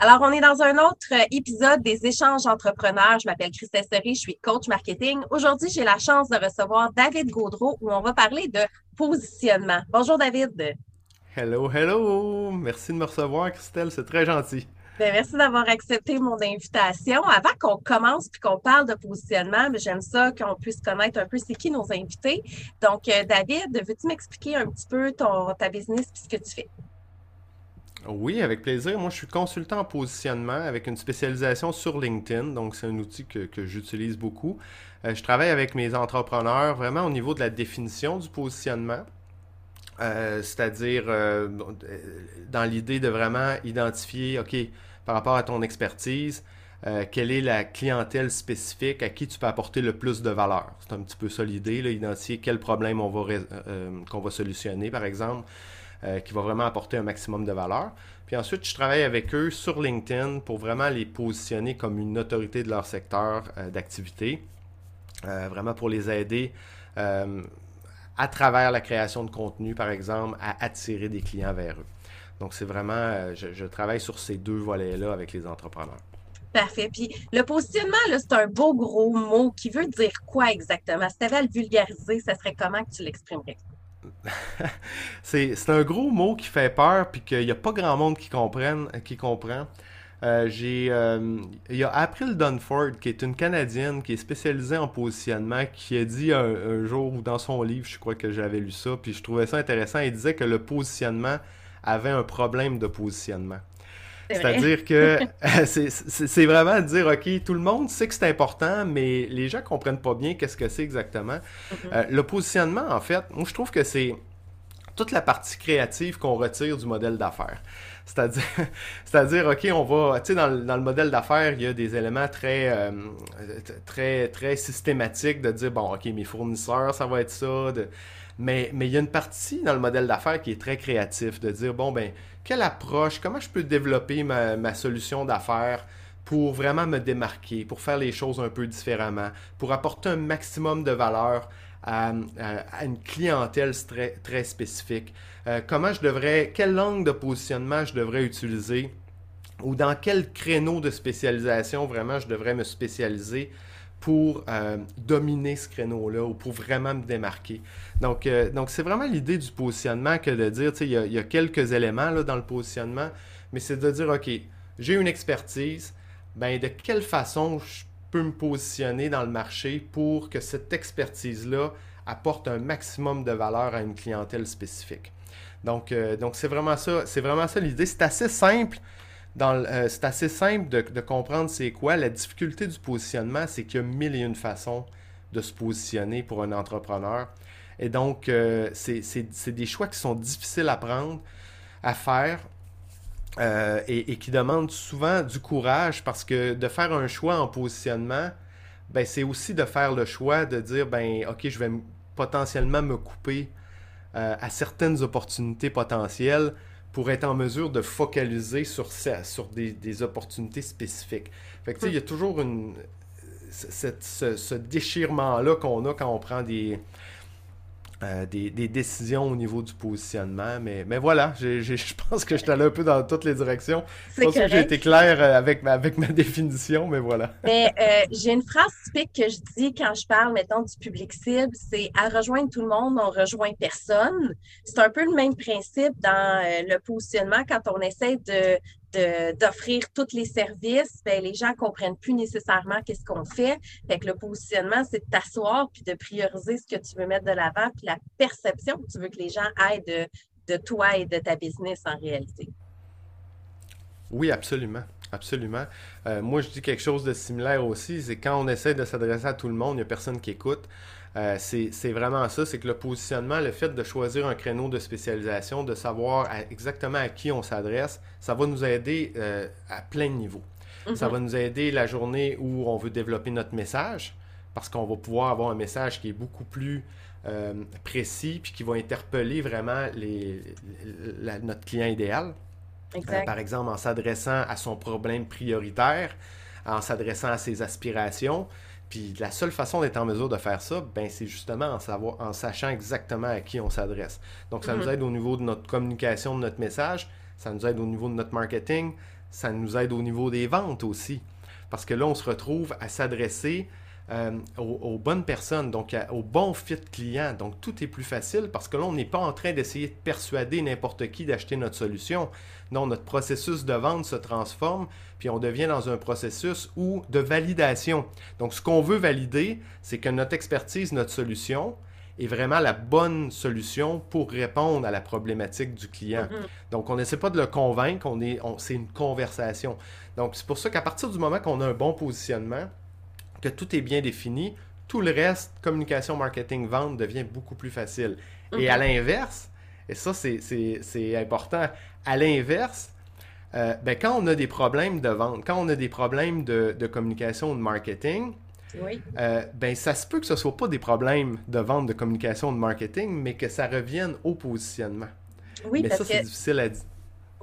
Alors, on est dans un autre euh, épisode des échanges entrepreneurs. Je m'appelle Christelle Sery, je suis coach marketing. Aujourd'hui, j'ai la chance de recevoir David Gaudreau où on va parler de positionnement. Bonjour David. Hello, hello. Merci de me recevoir, Christelle. C'est très gentil. Ben, merci d'avoir accepté mon invitation. Avant qu'on commence puis qu'on parle de positionnement, j'aime ça qu'on puisse connaître un peu c'est qui nos invités. Donc, euh, David, veux-tu m'expliquer un petit peu ton, ta business et ce que tu fais? Oui, avec plaisir. Moi, je suis consultant en positionnement avec une spécialisation sur LinkedIn. Donc, c'est un outil que, j'utilise beaucoup. Euh, je travaille avec mes entrepreneurs vraiment au niveau de la définition du positionnement. Euh, c'est-à-dire euh, dans l'idée de vraiment identifier, OK, par rapport à ton expertise, quelle est la clientèle spécifique à qui tu peux apporter le plus de valeur? C'est un petit peu ça l'idée, identifier quel problème on va qu'on va solutionner, par exemple. Euh, qui va vraiment apporter un maximum de valeur. Puis ensuite, je travaille avec eux sur LinkedIn pour vraiment les positionner comme une autorité de leur secteur euh, d'activité, euh, vraiment pour les aider à travers la création de contenu, par exemple, à attirer des clients vers eux. Donc, c'est vraiment, je, travaille sur ces deux volets-là avec les entrepreneurs. Parfait. Puis le positionnement, c'est un beau gros mot qui veut dire quoi exactement? Si tu avais à le vulgariser, ça serait comment que tu l'exprimerais? c'est un gros mot qui fait peur, puis qu'il n'y a pas grand monde qui, comprenne, qui comprend. Euh, euh, il y a April Dunford, qui est une Canadienne qui est spécialisée en positionnement, qui a dit un, jour, ou dans son livre, je crois que j'avais lu ça, puis je trouvais ça intéressant, il disait que le positionnement avait un problème de positionnement. C'est-à-dire que c'est vraiment dire, OK, tout le monde sait que c'est important, mais les gens comprennent pas bien qu'est-ce que c'est exactement. Mm-hmm. Euh, le positionnement, en fait, moi, je trouve que c'est toute la partie créative qu'on retire du modèle d'affaires. C'est-à-dire, c'est-à-dire, OK, on va, tu sais, dans, dans, le modèle d'affaires, il y a des éléments très, euh, très, très systématiques de dire, bon, OK, mes fournisseurs, ça va être ça. De... Mais, il y a une partie dans le modèle d'affaires qui est très créatif, de dire, bon, ben, quelle approche, comment je peux développer ma, solution d'affaires pour vraiment me démarquer, pour faire les choses un peu différemment, pour apporter un maximum de valeur à, une clientèle très, très spécifique. Euh, comment je devrais, quelle langue de positionnement je devrais utiliser ou dans quel créneau de spécialisation vraiment je devrais me spécialiser pour euh, dominer ce créneau-là ou pour vraiment me démarquer. Donc, euh, donc c'est vraiment l'idée du positionnement que de dire, tu sais, il y, a quelques éléments là, dans le positionnement, mais c'est de dire, OK, j'ai une expertise, ben de quelle façon je peux me positionner dans le marché pour que cette expertise-là apporte un maximum de valeur à une clientèle spécifique? Donc, euh, donc c'est vraiment ça, c'est vraiment ça l'idée. C'est assez simple, euh, c'est assez simple de, comprendre c'est quoi. La difficulté du positionnement, c'est qu'il y a mille et une façons de se positionner pour un entrepreneur. Et donc, euh, c'est des choix qui sont difficiles à prendre, à faire, euh, et, qui demandent souvent du courage parce que de faire un choix en positionnement, ben, c'est aussi de faire le choix de dire, ben, OK, je vais potentiellement me couper à certaines opportunités potentielles pour être en mesure de focaliser sur, sur des, opportunités spécifiques. Fait que, tu sais, il y a toujours une, ce déchirement-là qu'on a quand on prend des, euh, des, décisions au niveau du positionnement. Mais, mais voilà, je pense que je suis allé un peu dans toutes les directions. Je pense que j'ai été clair euh, avec ma, avec ma définition, mais voilà. Mais euh, j'ai une phrase typique que je dis quand je parle, mettons, du public cible, c'est à rejoindre tout le monde, on rejoint personne. C'est un peu le même principe dans le positionnement quand on essaie de, d'offrir tous les services, ben, les gens comprennent plus nécessairement qu'est-ce qu'on fait. Fait que le positionnement, c'est de t'asseoir puis de prioriser ce que tu veux mettre de l'avant puis la perception que tu veux que les gens aient de, toi et de ta business en réalité. Oui, absolument. Absolument. Euh, moi, je dis quelque chose de similaire aussi, c'est quand on essaie de s'adresser à tout le monde, il n'y a personne qui écoute. Euh, c'est vraiment ça, c'est que le positionnement, le fait de choisir un créneau de spécialisation, de savoir exactement à qui on s'adresse, ça va nous aider euh, à plein de niveaux. Ça mhm. va nous aider la journée où on veut développer notre message, parce qu'on va pouvoir avoir un message qui est beaucoup plus euh, précis, puis qui va interpeller vraiment les, notre client idéal. par exemple, en s'adressant à son problème prioritaire, en s'adressant à ses aspirations, puis la seule façon d'être en mesure de faire ça, ben, c'est justement en, savoir, en sachant exactement à qui on s'adresse. Donc, ça nous mhm. aide au niveau de notre communication, de notre message, ça nous aide au niveau de notre marketing, ça nous aide au niveau des ventes aussi. Parce que là, on se retrouve à s'adresser euh, aux, bonnes personnes, donc au bon fit client. Donc tout est plus facile parce que là, on n'est pas en train d'essayer de persuader n'importe qui d'acheter notre solution. Non, notre processus de vente se transforme, puis on devient dans un processus où, de validation. Donc ce qu'on veut valider, c'est que notre expertise, notre solution, est vraiment la bonne solution pour répondre à la problématique du client. Mm-hmm. Donc, on n'essaie pas de le convaincre, on est, c'est une conversation. Donc, c'est pour ça qu'à partir du moment qu'on a un bon positionnement, que tout est bien défini, tout le reste, communication, marketing, vente, devient beaucoup plus facile. Et à l'inverse, et ça c'est important, à l'inverse, euh, ben, quand on a des problèmes de vente, quand on a des problèmes de, communication ou de marketing, euh, ben, ça se peut que ce ne soit pas des problèmes de vente, de communication, ou de marketing, mais que ça revienne au positionnement. Oui, mais ça, c'est difficile à dire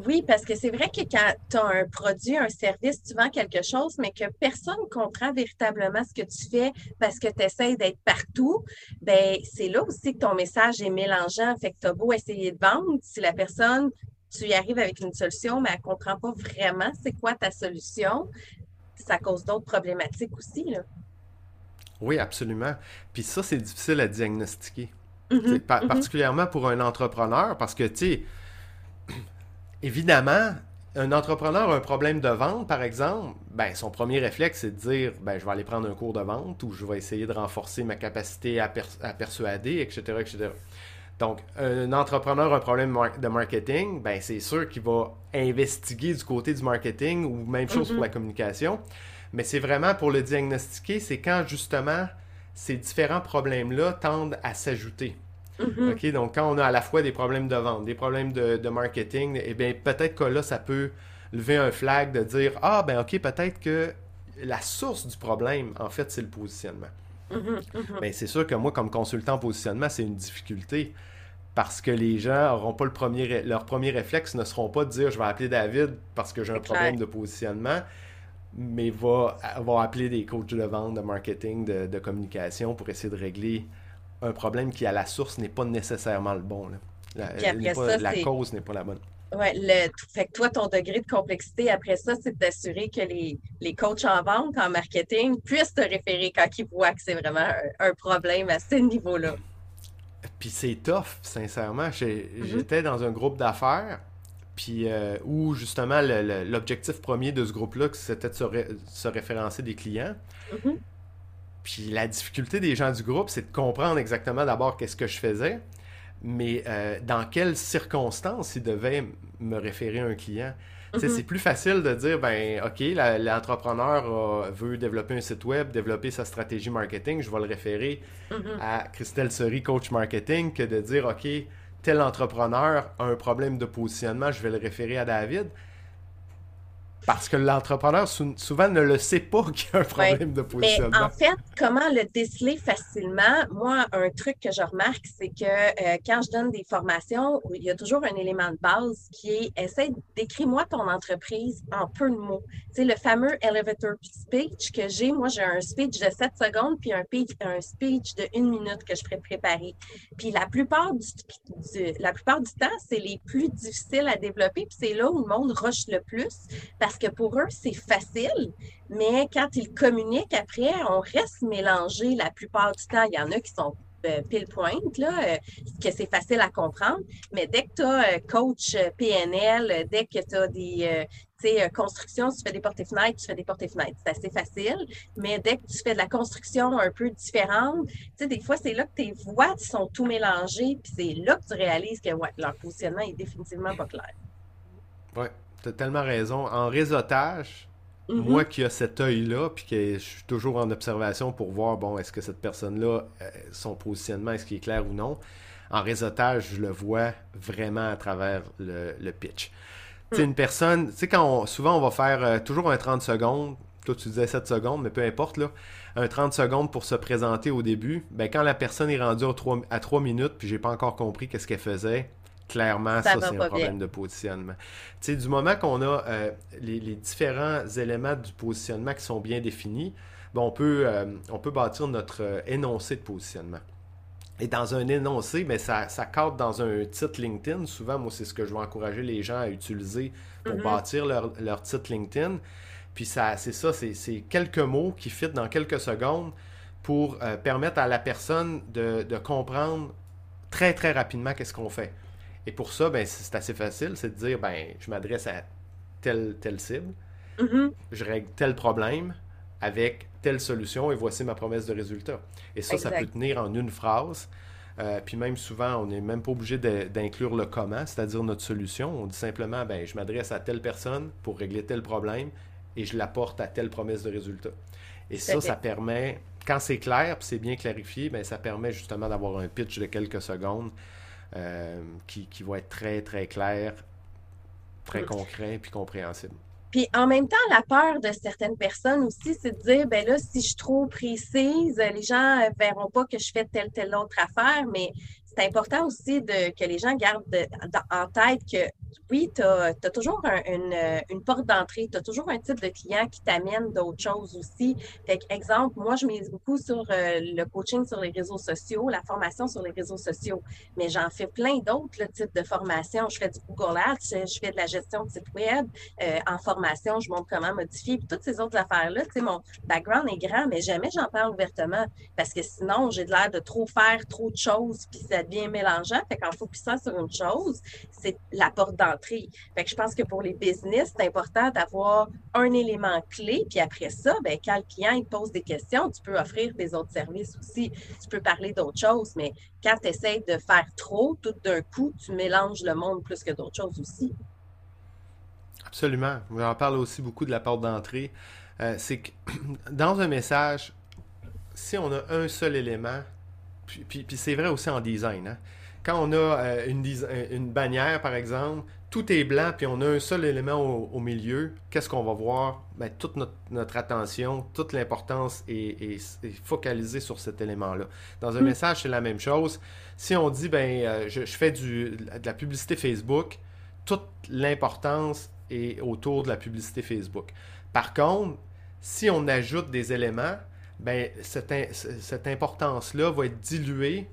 oui, parce que c'est vrai que quand tu as un produit, un service, tu vends quelque chose, mais que personne ne comprend véritablement ce que tu fais parce que tu essaies d'être partout, ben c'est là aussi que ton message est mélangeant. Fait que tu as beau essayer de vendre, si la personne, tu y arrives avec une solution, mais elle ne comprend pas vraiment c'est quoi ta solution, ça cause d'autres problématiques aussi. Là. Oui, absolument. Puis ça, c'est difficile à diagnostiquer. Mm-hmm, mm-hmm. Particulièrement pour un entrepreneur, parce que, tu sais, évidemment, un entrepreneur a un problème de vente, par exemple, ben, son premier réflexe, c'est de dire ben, je vais aller prendre un cours de vente ou je vais essayer de renforcer ma capacité à, persuader, etc., etc. Donc, un entrepreneur a un problème de marketing, ben, c'est sûr qu'il va investiguer du côté du marketing ou même chose pour la mm-hmm. communication. Mais c'est vraiment pour le diagnostiquer, c'est quand justement ces différents problèmes-là tendent à s'ajouter. Mm-hmm. OK, donc quand on a à la fois des problèmes de vente, des problèmes de, marketing, eh bien peut-être que là, ça peut lever un flag de dire Ah, ben OK, peut-être que la source du problème, en fait, c'est le positionnement. Mm-hmm. Ben, c'est sûr que moi, comme consultant en positionnement, c'est une difficulté parce que les gens auront pas le premier, leur premier réflexe ne seront pas de dire je vais appeler David parce que j'ai un problème de positionnement, mais va, vont appeler des coachs de vente, de marketing, de, de communication pour essayer de régler un problème qui, à la source, n'est pas nécessairement le bon. La, la cause n'est pas la bonne. Oui, fait que toi, ton degré de complexité après ça, c'est d'assurer que les, les, coachs en vente, en marketing, puissent te référer quand ils voient que c'est vraiment un, problème à ce niveau-là. Puis c'est tough, sincèrement. Mm-hmm. J'étais dans un groupe d'affaires, puis euh, où justement l'objectif premier de ce groupe-là, c'était de se, référencer des clients. Mm-hmm. Puis la difficulté des gens du groupe, c'est de comprendre exactement d'abord qu'est-ce que je faisais, mais euh, dans quelles circonstances ils devaient me référer un client. Mm-hmm. C'est plus facile de dire, ben OK, l'entrepreneur veut développer un site web, développer sa stratégie marketing, je vais le référer mm-hmm. à Christelle Seri, coach marketing, que de dire, OK, tel entrepreneur a un problème de positionnement, je vais le référer à David. Parce que l'entrepreneur souvent ne le sait pas qu'il y a un problème de positionnement. Mais en fait, comment le déceler facilement? Moi, un truc que je remarque, c'est que euh, quand je donne des formations, il y a toujours un élément de base qui est essaie d'écrire-moi ton entreprise en peu de mots. C'est le fameux elevator speech que j'ai. Moi, j'ai un speech de 7 secondes puis un, un speech de une minute que je ferai préparer. Puis la plupart du, la plupart du temps, c'est les plus difficiles à développer, puis c'est là où le monde rush le plus parce parce que pour eux, c'est facile, mais quand ils communiquent après, on reste mélangé la plupart du temps. Il y en a qui sont euh, pile pointe, là, euh, que c'est facile à comprendre. Mais dès que tu as euh, coach PNL, dès que tu as des constructions, tu fais des portes et fenêtres, tu fais des portes et fenêtres. C'est assez facile. Mais dès que tu fais de la construction un peu différente, des fois, c'est là que tes voix sont tout mélangées, puis c'est là que tu réalises que ouais, leur positionnement est définitivement pas clair. Oui, tu tellement raison. En réseautage, mm-hmm. moi qui ai cet œil-là, puis que je suis toujours en observation pour voir, bon, est-ce que cette personne-là, euh, son positionnement, est-ce qu'il est clair ou non. En réseautage, je le vois vraiment à travers le, pitch. Tu sais, mm. une personne, tu sais, quand souvent on va faire euh, toujours un 30 secondes, toi tu disais 7 secondes, mais peu importe, là, un 30 secondes pour se présenter au début, ben quand la personne est rendue à 3, minutes, puis j'ai pas encore compris qu'est-ce qu'elle faisait, Clairement, ça, c'est un problème de positionnement. Tu sais, du moment qu'on a euh, les, différents éléments du positionnement qui sont bien définis, ben, on, peut, euh, on peut bâtir notre euh, énoncé de positionnement. et dans un énoncé, mais ça, ça cadre dans un titre LinkedIn. Souvent, moi, c'est ce que je vais encourager les gens à utiliser pour mm-hmm. bâtir leur, leur, titre LinkedIn. Puis ça, c'est ça, c'est quelques mots qui fit dans quelques secondes pour permettre à la personne de, de comprendre très, très rapidement qu'est-ce qu'on fait. Et pour ça, ben, c'est assez facile, c'est de dire, ben, je m'adresse à telle, telle cible, mm-hmm. je règle tel problème avec telle solution et voici ma promesse de résultat. Et ça, ça peut tenir en une phrase. Euh, puis même souvent, on n'est même pas obligé d'inclure le comment, c'est-à-dire notre solution. On dit simplement, ben, je m'adresse à telle personne pour régler tel problème et je l'apporte à telle promesse de résultat. Et ça, ça permet, quand c'est clair, puis c'est bien clarifié, ben, ça permet justement d'avoir un pitch de quelques secondes euh, qui, qui va être très, très clair, très concret puis compréhensible. Puis en même temps, la peur de certaines personnes aussi, c'est de dire, ben là, si je suis trop précise, les gens ne verront pas que je fais telle, telle autre affaire, mais c'est important aussi de, que les gens gardent en tête que oui, tu as, toujours une, porte d'entrée, tu as toujours un type de client qui t'amène d'autres choses aussi. Fait exemple, moi, je mise beaucoup sur euh, le coaching sur les réseaux sociaux, la formation sur les réseaux sociaux, mais j'en fais plein d'autres types de formations. Je fais du Google Ads, je fais de la gestion de site web. Euh, en formation, je montre comment modifier. Puis toutes ces autres affaires-là, mon background est grand, mais jamais j'en parle ouvertement parce que sinon, j'ai l'air de trop faire trop de choses, puis ça devient mélangeant. Fait qu'en focusant sur une chose, c'est la porte d'entrée fait que je pense que pour les business, c'est important d'avoir un élément clé, puis après ça, ben, quand le client il pose des questions, tu peux offrir des autres services aussi. Tu peux parler d'autres choses, mais quand tu essaies de faire trop, tout d'un coup, tu mélanges le monde plus que d'autres choses aussi. Absolument. On en parle aussi beaucoup de la porte d'entrée. Euh, c'est que dans un message, si on a un seul élément, puis, puis, c'est vrai aussi en design, hein, quand on a euh, une, une, bannière, par exemple, tout est blanc, puis on a un seul élément au, milieu, qu'est-ce qu'on va voir? Ben, toute notre, attention, toute l'importance est, focalisée sur cet élément-là. Dans un hmm. message, c'est la même chose. Si on dit, ben, euh, je, fais du, de la publicité Facebook, toute l'importance est autour de la publicité Facebook. Par contre, si on ajoute des éléments, ben, cette, cette importance-là va être diluée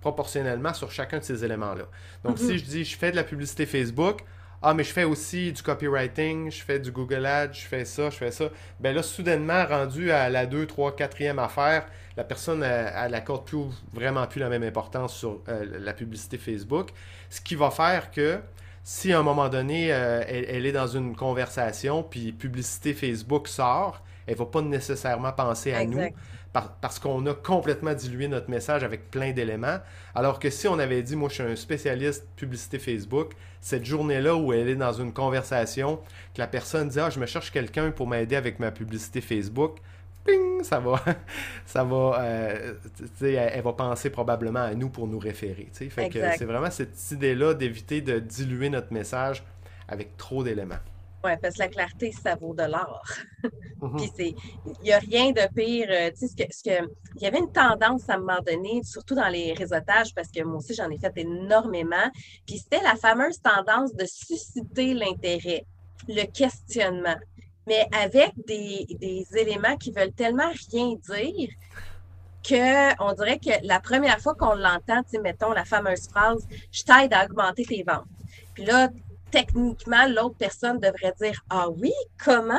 proportionnellement sur chacun de ces éléments-là. Donc, si mhm. je dis je fais de la publicité Facebook, ah, mais je fais aussi du copywriting, je fais du Google Ads, je fais ça, je fais ça. Ben là, soudainement, rendu à la 2, 3, 4e affaire, la personne, elle n'accorde plus, vraiment plus la même importance sur euh, la publicité Facebook. Ce qui va faire que si à un moment donné, euh, elle, est dans une conversation, puis publicité Facebook sort, elle ne va pas nécessairement penser à nous parce qu'on a complètement dilué notre message avec plein d'éléments. Alors que si on avait dit, moi je suis un spécialiste publicité Facebook, cette journée-là où elle est dans une conversation, que la personne dit, ah, je me cherche quelqu'un pour m'aider avec ma publicité Facebook, ping, ça va, ça va, euh, elle, va penser probablement à nous pour nous référer. Fait que c'est vraiment cette idée-là d'éviter de diluer notre message avec trop d'éléments. Oui, parce que la clarté, ça vaut de l'or. Mhm. Puis c'est, il n'y a rien de pire. Euh, tu sais, ce que, il y avait une tendance à un moment donné, surtout dans les réseautages, parce que moi aussi, j'en ai fait énormément. Puis c'était la fameuse tendance de susciter l'intérêt, le questionnement, mais avec des, des éléments qui veulent tellement rien dire qu'on dirait que la première fois qu'on l'entend, tu sais, mettons la fameuse phrase Je t'aide à augmenter tes ventes. Puis là, techniquement, l'autre personne devrait dire Ah oui, comment?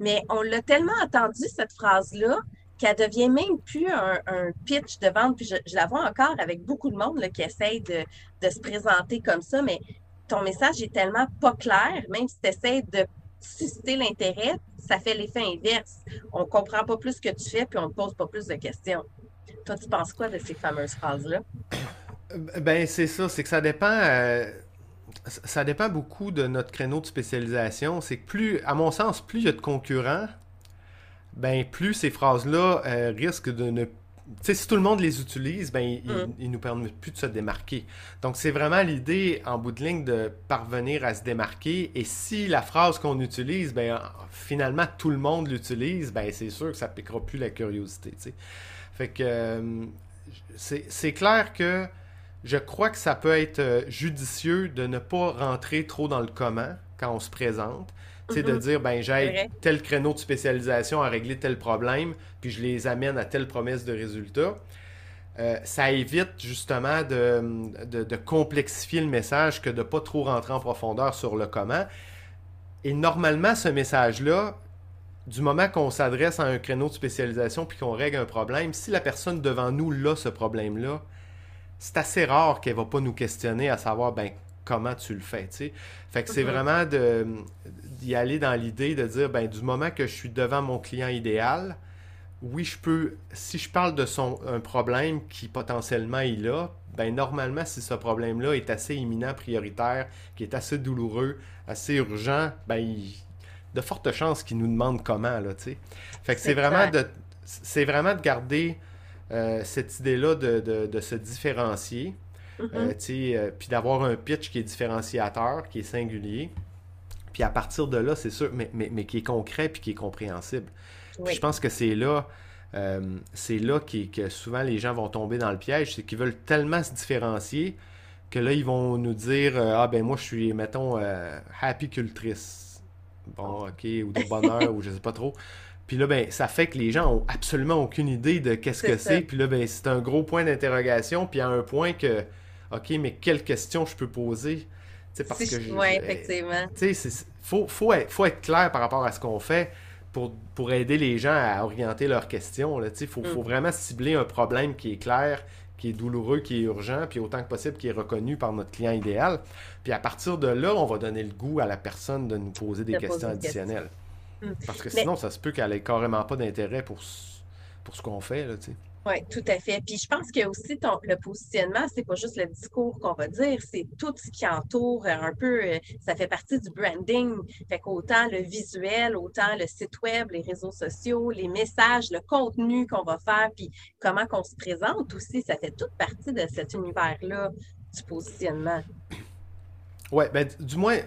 Mais on l'a tellement entendu, cette phrase-là, qu'elle devient même plus un, pitch de vente. Puis je, la vois encore avec beaucoup de monde qui essaye de, se présenter comme ça, mais ton message est tellement pas clair, même si tu essaies de susciter l'intérêt, ça fait l'effet inverse. On comprend pas plus ce que tu fais, puis on ne pose pas plus de questions. Toi, tu penses quoi de ces fameuses phrases-là? Ben, c'est ça, c'est que ça dépend. Euh, ça dépend beaucoup de notre créneau de spécialisation. C'est que plus, à mon sens, plus il y a de concurrents, ben plus ces phrases-là euh, risquent de ne sais, si tout le monde les utilise, ben, ils, ne mm. nous permettent plus de se démarquer. Donc, c'est vraiment l'idée, en bout de ligne, de parvenir à se démarquer. Et si la phrase qu'on utilise, ben, finalement, tout le monde l'utilise, ben, c'est sûr que ça ne piquera plus la curiosité. Fait que euh, c'est clair que je crois que ça peut être euh, judicieux de ne pas rentrer trop dans le comment quand on se présente. C'est de mhm. dire, ben, j'ai tel créneau de spécialisation à régler tel problème, puis je les amène à telle promesse de résultat. euh, ça évite justement de, de, complexifier le message que de ne pas trop rentrer en profondeur sur le comment. Et normalement, ce message-là, du moment qu'on s'adresse à un créneau de spécialisation puis qu'on règle un problème, si la personne devant nous l'a ce problème-là, c'est assez rare qu'elle ne va pas nous questionner à savoir ben, comment tu le fais. Fait que c'est mhm. vraiment d'y aller dans l'idée de dire ben, du moment que je suis devant mon client idéal, oui, je peux, si je parle de son un problème qui potentiellement il a, ben normalement, si ce problème-là est assez imminent, prioritaire, qui est assez douloureux, assez urgent, ben il, de fortes chances qu'il nous demande comment, là, tu sais. Fait que c'est vraiment de c'est vraiment de garder euh, cette idée-là de, se différencier, mm-hmm. euh, sais, euh, puis d'avoir un pitch qui est différenciateur, qui est singulier. Puis à partir de là, c'est sûr, mais, mais, mais, qui est concret puis qui est compréhensible je pense que c'est là, euh, c'est là que souvent les gens vont tomber dans le piège, c'est qu'ils veulent tellement se différencier que là, ils vont nous dire euh, Ah ben moi je suis, mettons, euh, happy cultrice. Bon, ok, ou de bonheur, ou je sais pas trop. Puis là, ben, ça fait que les gens ont absolument aucune idée de qu'est-ce que c'est. Puis là, ben, c'est un gros point d'interrogation. Puis à un point que, OK, mais quelle question je peux poser? parce que Oui, effectivement. Tu sais, faut, faut, être, faut être clair par rapport à ce qu'on fait pour, aider les gens à orienter leurs questions. Il faut, faut, mm. vraiment cibler un problème qui est clair, qui est douloureux, qui est urgent, puis autant que possible qui est reconnu par notre client idéal. Puis à partir de là, on va donner le goût à la personne de nous poser des questions additionnelles. Parce que sinon, ça se peut qu'elle ait carrément pas d'intérêt pour, pour ce qu'on fait. Là, oui, tout à fait. Puis je pense que aussi ton, le positionnement, c'est pas juste le discours qu'on va dire, c'est tout ce qui entoure euh, un peu, euh, ça fait partie du branding. Fait qu'autant le visuel, autant le site web, les réseaux sociaux, les messages, le contenu qu'on va faire, puis comment qu'on se présente aussi, ça fait toute partie de cet univers-là du positionnement. Oui, ben, du moins,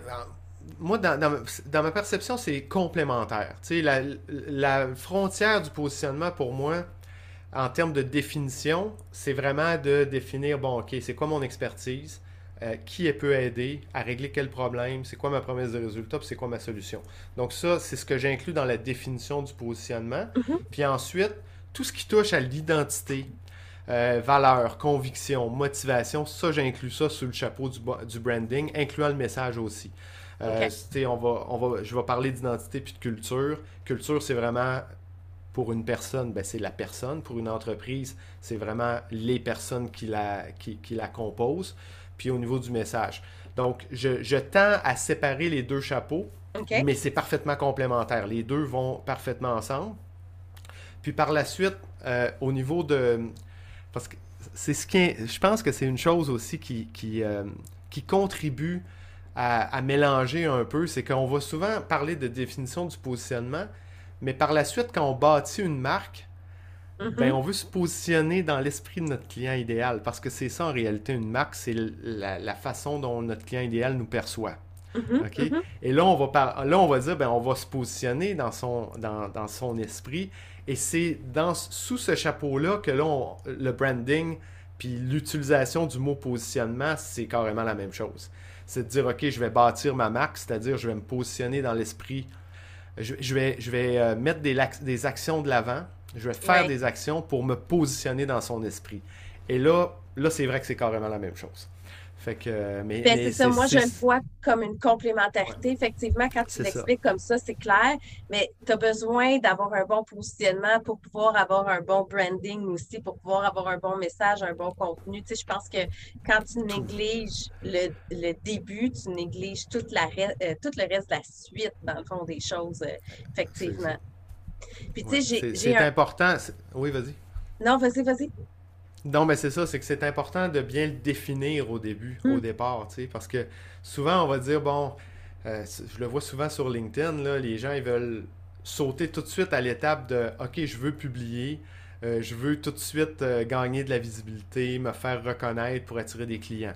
moi, dans, dans, ma perception, c'est complémentaire. Tu sais, la, la frontière du positionnement, pour moi, en termes de définition, c'est vraiment de définir, bon, OK, c'est quoi mon expertise, euh, qui elle peut aider à régler quel problème, c'est quoi ma promesse de résultat, puis c'est quoi ma solution? Donc ça, c'est ce que j'inclus dans la définition du positionnement. Mm-hmm. Puis ensuite, tout ce qui touche à l'identité, euh, valeur, conviction, motivation, ça, j'inclus ça sous le chapeau du, du, branding, incluant le message aussi. Euh, on va, on va, je vais parler d'identité puis de culture. Culture, c'est vraiment pour une personne, ben, c'est la personne. Pour une entreprise, c'est vraiment les personnes qui la, qui, la composent. Puis au niveau du message. Donc, je, tends à séparer les deux chapeaux, mais c'est parfaitement complémentaire. Les deux vont parfaitement ensemble. Puis par la suite, euh, au niveau de... Parce que c'est ce qui je pense que c'est une chose aussi qui, qui, euh, qui contribue à, à, mélanger un peu, c'est qu'on va souvent parler de définition du positionnement, mais par la suite, quand on bâtit une marque, ben, mm-hmm. on veut se positionner dans l'esprit de notre client idéal. Parce que c'est ça en réalité, une marque, c'est la, façon dont notre client idéal nous perçoit. Mm-hmm. Mm-hmm. Et là, on va, là, on va dire, ben, on va se positionner dans son, dans, son esprit. Et c'est sous ce chapeau-là que là, le branding puis l'utilisation du mot positionnement, c'est carrément la même chose. C'est de dire, OK, je vais bâtir ma marque, c'est-à-dire je vais me positionner dans l'esprit. Je, vais, je vais euh, mettre des, des actions de l'avant, je vais faire des actions pour me positionner dans son esprit. Et là, là c'est vrai que c'est carrément la même chose. Fait que, mais, ben, c'est ça, moi je le vois comme une complémentarité. Effectivement, quand tu l'expliques comme ça, c'est clair, mais tu as besoin d'avoir un bon positionnement pour pouvoir avoir un bon branding aussi, pour pouvoir avoir un bon message, un bon contenu. Tu sais, je pense que quand tu négliges le, le début, tu négliges toute la euh, tout le reste de la suite, dans le fond, des choses, euh, effectivement. Puis tu sais, C'est important. Oui, vas-y. Non, vas-y, vas-y. Non, mais c'est ça, c'est que c'est important de bien le définir au début, au hmm. départ, tu sais, parce que souvent on va dire, bon, euh, je le vois souvent sur LinkedIn, là, les gens ils veulent sauter tout de suite à l'étape de, ok, je veux publier, euh, je veux tout de suite euh, gagner de la visibilité, me faire reconnaître pour attirer des clients.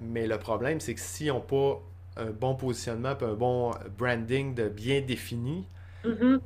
mais le problème, c'est que s'ils n'ont pas un bon positionnement, un bon branding de bien défini, mm-hmm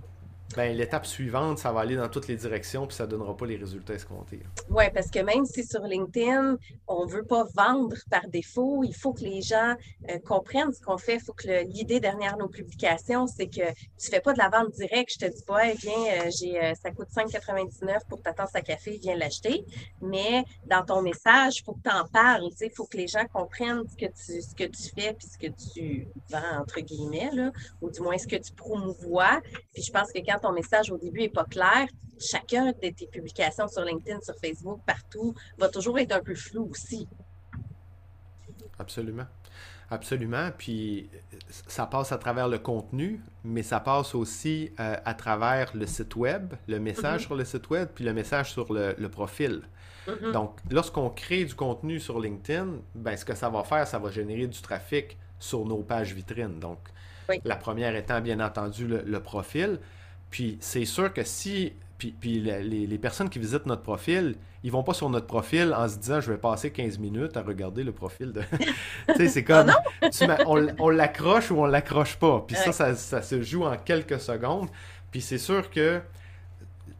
ben, l'étape suivante, ça va aller dans toutes les directions, puis ça ne donnera pas les résultats escomptés. Oui, parce que même si sur LinkedIn, on ne veut pas vendre par défaut, il faut que les gens euh, comprennent ce qu'on fait. Il faut que l'idée derrière nos publications, c'est que tu ne fais pas de la vente directe. Je te dis pas, eh viens, euh, euh, ça coûte 5,99 pour ta tasse à café, viens l'acheter. Mais dans ton message, il faut que tu en parles. Il faut que les gens comprennent ce que tu, ce que tu fais puis ce que tu vends, entre guillemets, là, ou du moins ce que tu promouvois. Puis je pense que quand ton message au début n'est pas clair, chacun de tes publications sur LinkedIn, sur Facebook, partout, va toujours être un peu flou aussi. Absolument. Absolument. Puis ça passe à travers le contenu, mais ça passe aussi euh, à travers le site web, le message mm-hmm. sur le site web, puis le message sur le, profil. Mm-hmm. Donc, lorsqu'on crée du contenu sur LinkedIn, ben, ce que ça va faire, ça va générer du trafic sur nos pages vitrines. Donc, la première étant bien entendu le profil, puis c'est sûr que si. Puis, les, personnes qui visitent notre profil, ils vont pas sur notre profil en se disant je vais passer 15 minutes à regarder le profil de. tu sais, c'est comme. Ah on, l'accroche ou on l'accroche pas. Puis ça, ça, se joue en quelques secondes. Puis c'est sûr que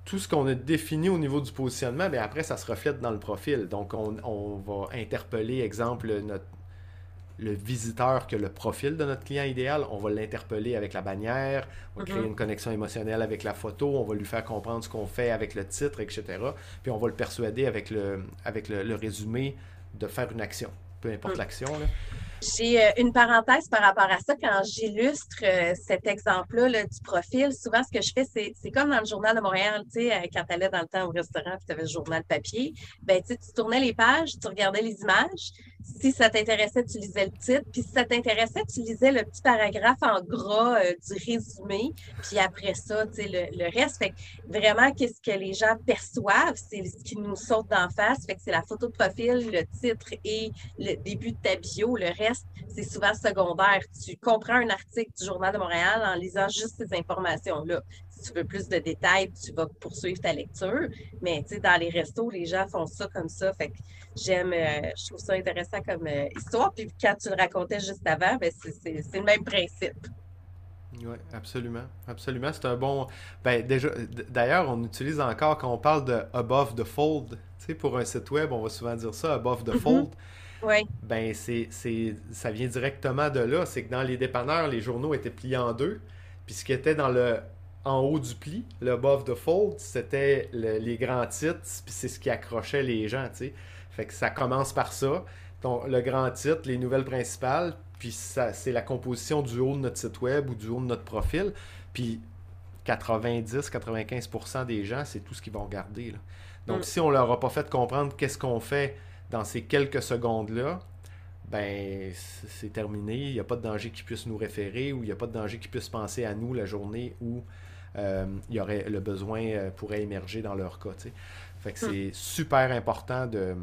tout ce qu'on a défini au niveau du positionnement, bien après, ça se reflète dans le profil. Donc, on, on va interpeller, exemple, notre, le visiteur que le profil de notre client idéal, on va l'interpeller avec la bannière, on va créer mhm. une connexion émotionnelle avec la photo, on va lui faire comprendre ce qu'on fait avec le titre, etc. Puis on va le persuader avec le, avec le, résumé de faire une action, peu importe mhm. l'action. J'ai euh, une parenthèse par rapport à ça. Quand j'illustre euh, cet exemple-là du profil, souvent ce que je fais, c'est comme dans le journal de Montréal, tu sais, euh, quand tu allais dans le temps au restaurant et tu avais le journal papier, ben, tu tournais les pages, tu regardais les images. Si ça t'intéressait, tu lisais le titre. Puis si ça t'intéressait, tu lisais le petit paragraphe en gras du résumé. Puis après ça, tu sais, le, le, reste. Fait que vraiment, qu'est-ce que les gens perçoivent, c'est ce qui nous saute d'en face. Fait que c'est la photo de profil, le titre et le début de ta bio. Le reste, c'est souvent secondaire. Tu comprends un article du Journal de Montréal en lisant juste ces informations-là. Si tu veux plus de détails, tu vas poursuivre ta lecture. Mais tu sais, dans les restos, les gens font ça comme ça. Fait que j'aime, euh, je trouve ça intéressant comme euh, histoire. Puis quand tu le racontais juste avant, ben, c'est le même principe. Oui, absolument. Absolument. C'est un bon. Ben, déjà, d'ailleurs, on utilise encore quand on parle de above the fold. Tu sais, pour un site web, on va souvent dire ça, above the mm-hmm. fold. Ben, c'est, ça vient directement de là. C'est que dans les dépanneurs, les journaux étaient pliés en deux. Puis ce qui était dans le en haut du pli, le above the fold, c'était les grands titres, puis c'est ce qui accrochait les gens, tu sais. Fait que ça commence par ça. Donc, le grand titre, les nouvelles principales, puis ça, c'est la composition du haut de notre site web ou du haut de notre profil. Puis 90-95% des gens, c'est tout ce qu'ils vont regarder. Donc, mm. si on leur a pas fait comprendre qu'est-ce qu'on fait dans ces quelques secondes-là, ben c'est terminé. Il n'y a pas de danger qui puisse nous référer ou il n'y a pas de danger qui puisse penser à nous la journée où il y aurait le besoin euh, pourrait émerger dans leur cas. Fait que hmm. c'est super important de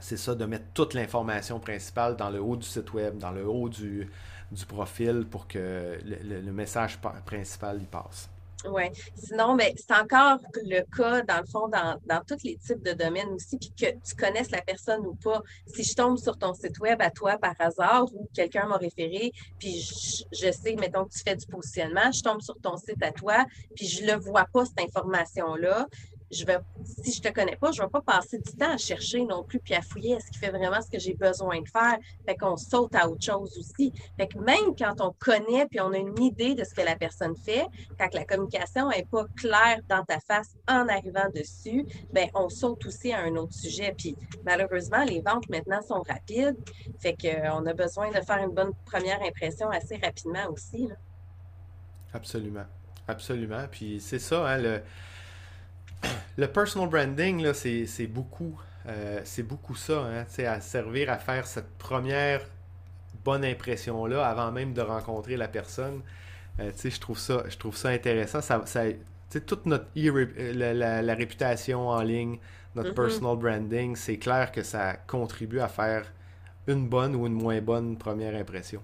c'est ça, de mettre toute l'information principale dans le haut du site web, dans le haut du, du profil pour que le, le message principal y passe. Oui. Sinon, mais ben, c'est encore le cas, dans le fond, dans, tous les types de domaines aussi, puis que tu connaisses la personne ou pas. Si je tombe sur ton site web à toi par hasard ou quelqu'un m'a référé, puis je, je, sais, mettons que tu fais du positionnement, je tombe sur ton site à toi, puis je ne le vois pas, cette information-là, si je te connais pas, je ne vais pas passer du temps à chercher non plus puis à fouiller est-ce qu'il fait vraiment ce que j'ai besoin de faire. Fait qu'on saute à autre chose aussi. Fait que même quand on connaît puis on a une idée de ce que la personne fait, quand la communication n'est pas claire dans ta face en arrivant dessus, ben on saute aussi à un autre sujet. Puis malheureusement, les ventes maintenant sont rapides. Fait qu'on a besoin de faire une bonne première impression assez rapidement aussi. Absolument. Absolument. Puis c'est ça, hein, le le personal branding, c'est beaucoup, euh, c'est beaucoup ça, hein, à servir à faire cette première bonne impression-là avant même de rencontrer la personne. Euh, je trouve ça, je trouve ça intéressant. Ça, ça toute notre la, la, réputation en ligne, notre mm-hmm. personal branding, c'est clair que ça contribue à faire une bonne ou une moins bonne première impression.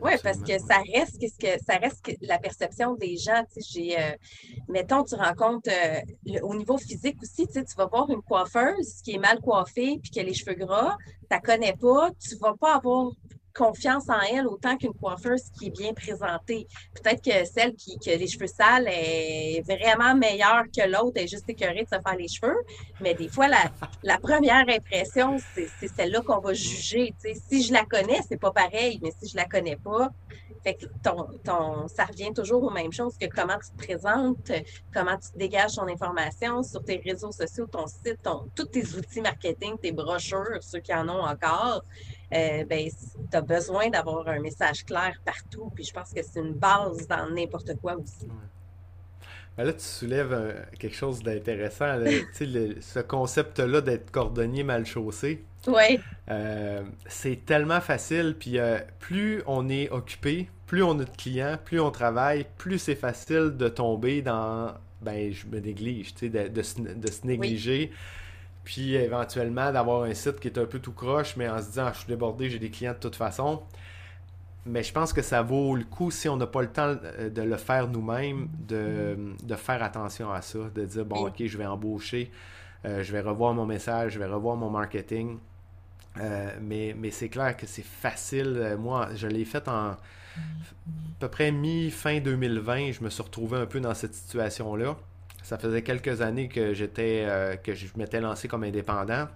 Oui, parce que ça reste ce que ça reste la perception des gens. J'ai, euh, mettons, tu rencontres euh, au niveau physique aussi, tu vas voir une coiffeuse qui est mal coiffée puis qui a les cheveux gras, tu ne connais pas, tu ne vas pas avoir confiance en elle autant qu'une coiffeuse qui est bien présentée. Peut-être que celle qui, a les cheveux sales est vraiment meilleure que l'autre, est juste écœurée de se faire les cheveux. Mais des fois, la, première impression, c'est celle-là qu'on va juger. si je la connais, c'est pas pareil, mais si je la connais pas, fait que ton, ton, ça revient toujours aux mêmes choses que comment tu te présentes, comment tu dégages ton information sur tes réseaux sociaux, ton site, ton, tous tes outils marketing, tes brochures, ceux qui en ont encore. Euh, ben, tu as besoin d'avoir un message clair partout. Puis je pense que c'est une base dans n'importe quoi aussi. Ben là, tu soulèves euh, quelque chose d'intéressant. ce concept-là d'être cordonnier mal chaussé. Oui. Euh, c'est tellement facile. Puis plus on est occupé, plus on a de clients, plus on travaille, plus c'est facile de tomber dans. Ben, je me néglige, de, de, de, se négliger puis éventuellement d'avoir un site qui est un peu tout croche, mais en se disant, ah, je suis débordé, j'ai des clients de toute façon. Mais je pense que ça vaut le coup, si on n'a pas le temps euh, de le faire nous-mêmes, de, faire attention à ça, de dire, bon, ok, je vais embaucher, euh, je vais revoir mon message, je vais revoir mon marketing. Euh, mais, mais c'est clair que c'est facile. Moi, je l'ai fait en à peu près mi-fin 2020. Je me suis retrouvé un peu dans cette situation-là. Ça faisait quelques années que j'étais euh, que je m'étais lancé comme indépendant.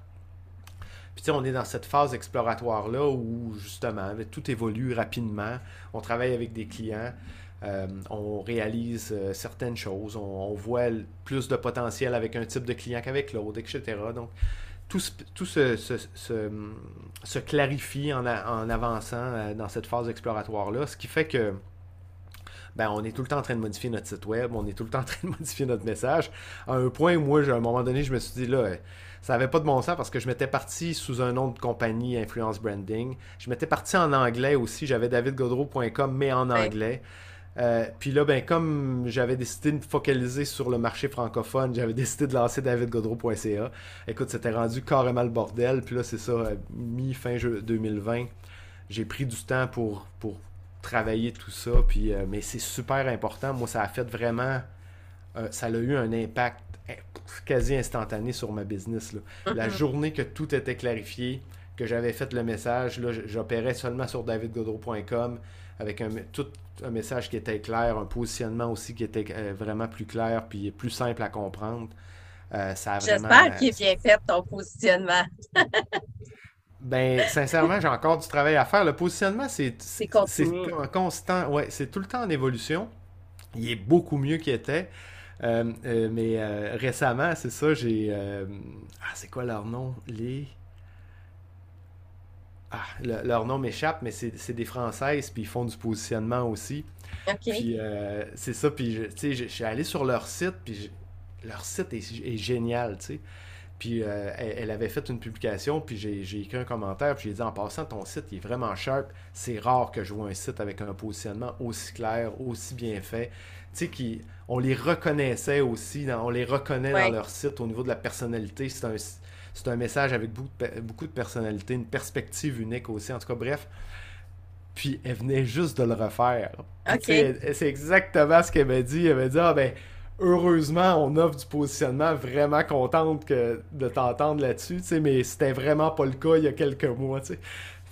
Puis tu sais, on est dans cette phase exploratoire-là où justement tout évolue rapidement. On travaille avec des clients. Euh, on réalise euh, certaines choses, on, voit plus de potentiel avec un type de client qu'avec l'autre, etc. Donc, tout, tout se, se, clarifie en, en avançant dans cette phase exploratoire-là, ce qui fait que ben, on est tout le temps en train de modifier notre site web, on est tout le temps en train de modifier notre message. À un point moi, à un moment donné, je me suis dit, là, ça n'avait pas de bon sens parce que je m'étais parti sous un nom de compagnie Influence Branding. Je m'étais parti en anglais aussi. J'avais davidgodreau.com, mais en anglais. Euh, puis là, ben, comme j'avais décidé de me focaliser sur le marché francophone, j'avais décidé de lancer davidgodreau.ca. Écoute, c'était rendu carrément le bordel. Puis là, c'est ça, euh, mi-fin 2020, j'ai pris du temps pour, pour travailler tout ça. Puis, euh, mais c'est super important. Moi, ça a fait vraiment. Euh, ça a eu un impact quasi instantané sur ma business. La journée que tout était clarifié, que j'avais fait le message, j'opérais seulement sur davidgodreau.com avec un, tout un message qui était clair, un positionnement aussi qui était euh, vraiment plus clair puis plus simple à comprendre. J'espère qu'il est bien fait ton positionnement. Ben, sincèrement, j'ai encore du travail à faire. Le positionnement, c'est constant. Ouais, c'est tout le temps en évolution. Il est beaucoup mieux qu'il était. Euh, euh, mais euh, récemment, c'est ça, j'ai. Ah, c'est quoi leur nom? Les. Ah, leur nom m'échappe, mais c'est des Françaises, puis ils font du positionnement aussi. OK. Puis c'est ça, puis tu sais, je suis allé sur leur site, puis leur site est, est génial, tu sais. Puis euh, elle, avait fait une publication, puis j'ai écrit un commentaire, puis j'ai dit en passant, ton site il est vraiment sharp. C'est rare que je vois un site avec un positionnement aussi clair, aussi bien fait. Tu sais, on les reconnaissait aussi, on les reconnaît dans leur site au niveau de la personnalité. C'est un, un, message avec beaucoup de, beaucoup de personnalité, une perspective unique aussi. En tout cas, bref. Puis elle venait juste de le refaire. C'est exactement ce qu'elle m'a dit. Elle m'a dit Ah ben heureusement, on offre du positionnement vraiment contente que, de t'entendre là-dessus, mais c'était vraiment pas le cas il y a quelques mois.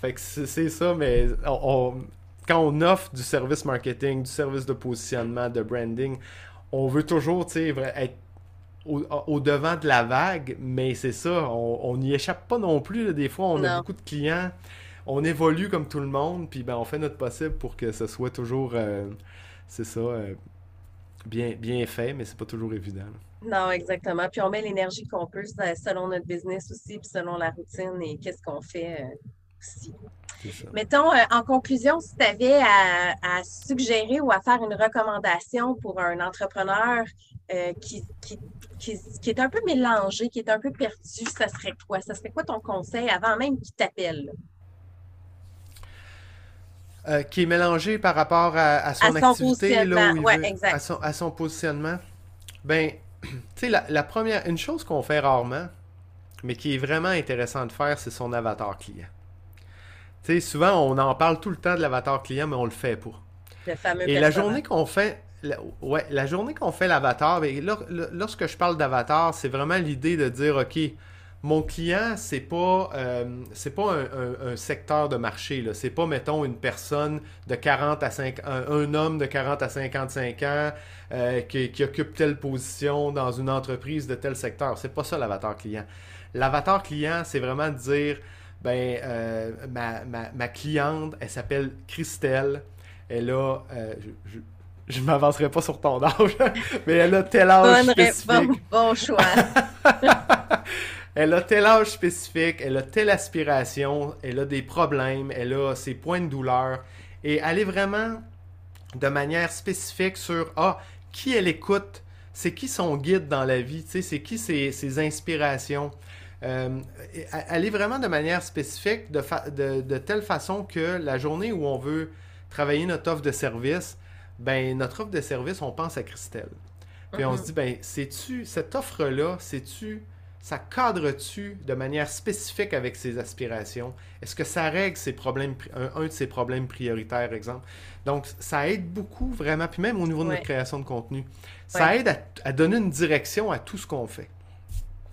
Fait que c'est ça, mais quand on offre du service marketing, du service de positionnement, de branding, on veut toujours être au, devant de la vague, mais c'est ça, on n'y échappe pas non plus. des fois, on a beaucoup de clients, on évolue comme tout le monde, puis ben, on fait notre possible pour que ce soit toujours, euh, c'est ça, euh, bien, bien fait, mais c'est pas toujours évident. Non, exactement. Puis on met l'énergie qu'on peut selon notre business aussi, puis selon la routine et qu'est-ce qu'on fait euh, aussi. Mettons, euh, en conclusion, si tu avais à, suggérer ou à faire une recommandation pour un entrepreneur euh, qui, qui, qui, est un peu mélangé, qui est un peu perdu, ça serait quoi? Ça serait quoi ton conseil avant même qu'il t'appelle? Euh, qui est mélangé par rapport à, son, activité, là, où à, son, positionnement. Ben, tu sais, la, première, une chose qu'on fait rarement, mais qui est vraiment intéressant de faire, c'est son avatar client. Tu sais, souvent, on en parle tout le temps de l'avatar client, mais on le fait pas. Le fameux Et la journée qu'on fait, ouais, la journée qu'on fait l'avatar, ben, lorsque je parle d'avatar, c'est vraiment l'idée de dire, OK, mon client, c'est pas, euh, c'est pas un, secteur de marché. Là. C'est pas, mettons, une personne de 40 à 5, un, homme de 40 à 55 ans euh, qui, occupe telle position dans une entreprise de tel secteur. C'est pas ça l'avatar client. L'avatar client, c'est vraiment de dire, ben, euh, ma, cliente, elle s'appelle Christelle. Elle a, je, ne m'avancerai pas sur ton âge, mais elle a tel âge spécifique. bon choix. Elle a tel âge spécifique, elle a telle aspiration, elle a des problèmes, elle a ses points de douleur. Et elle est vraiment de manière spécifique sur ah, qui elle écoute, c'est qui son guide dans la vie, c'est qui ses, inspirations. Euh, elle est vraiment de manière spécifique, de, de, telle façon que la journée où on veut travailler notre offre de service, ben notre offre de service, on pense à Christelle. Puis on mm-hmm. se dit, ben, c'est-tu, cette offre-là, c'est-tu ça cadre-tu de manière spécifique avec ses aspirations? Est-ce que ça règle ses problèmes, un, de ses problèmes prioritaires, exemple? Donc, ça aide beaucoup vraiment, puis même au niveau de notre création de contenu, ça aide à, donner une direction à tout ce qu'on fait.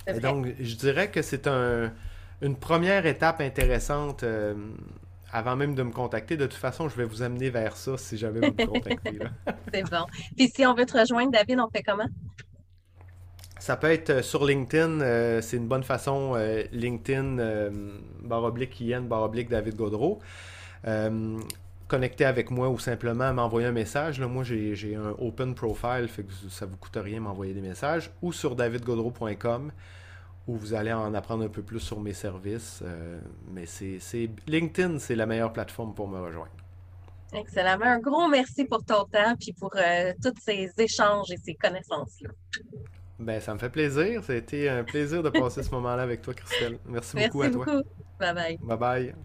Et donc, je dirais que c'est un, une première étape intéressante euh, avant même de me contacter. De toute façon, je vais vous amener vers ça si jamais vous me contactez. c'est bon. Puis si on veut te rejoindre, David, on fait comment? Ça peut être euh, sur LinkedIn, euh, c'est une bonne façon. Euh, LinkedIn, barre oblique IN, barre oblique David Godreau. connecter avec moi ou simplement m'envoyer un message. Là, moi, j'ai un open profile, ça ne vous coûte rien m'envoyer des messages. Ou sur davidgodreau.com où vous allez en apprendre un peu plus sur mes services. mais c'est LinkedIn, c'est la meilleure plateforme pour me rejoindre. Excellent. Un gros merci pour ton temps et pour tous ces échanges et ces connaissances-là. Ben, ça me fait plaisir. Ça a été un plaisir de passer ce moment-là avec toi, Christelle. Merci, beaucoup à toi. Bye bye. Bye bye.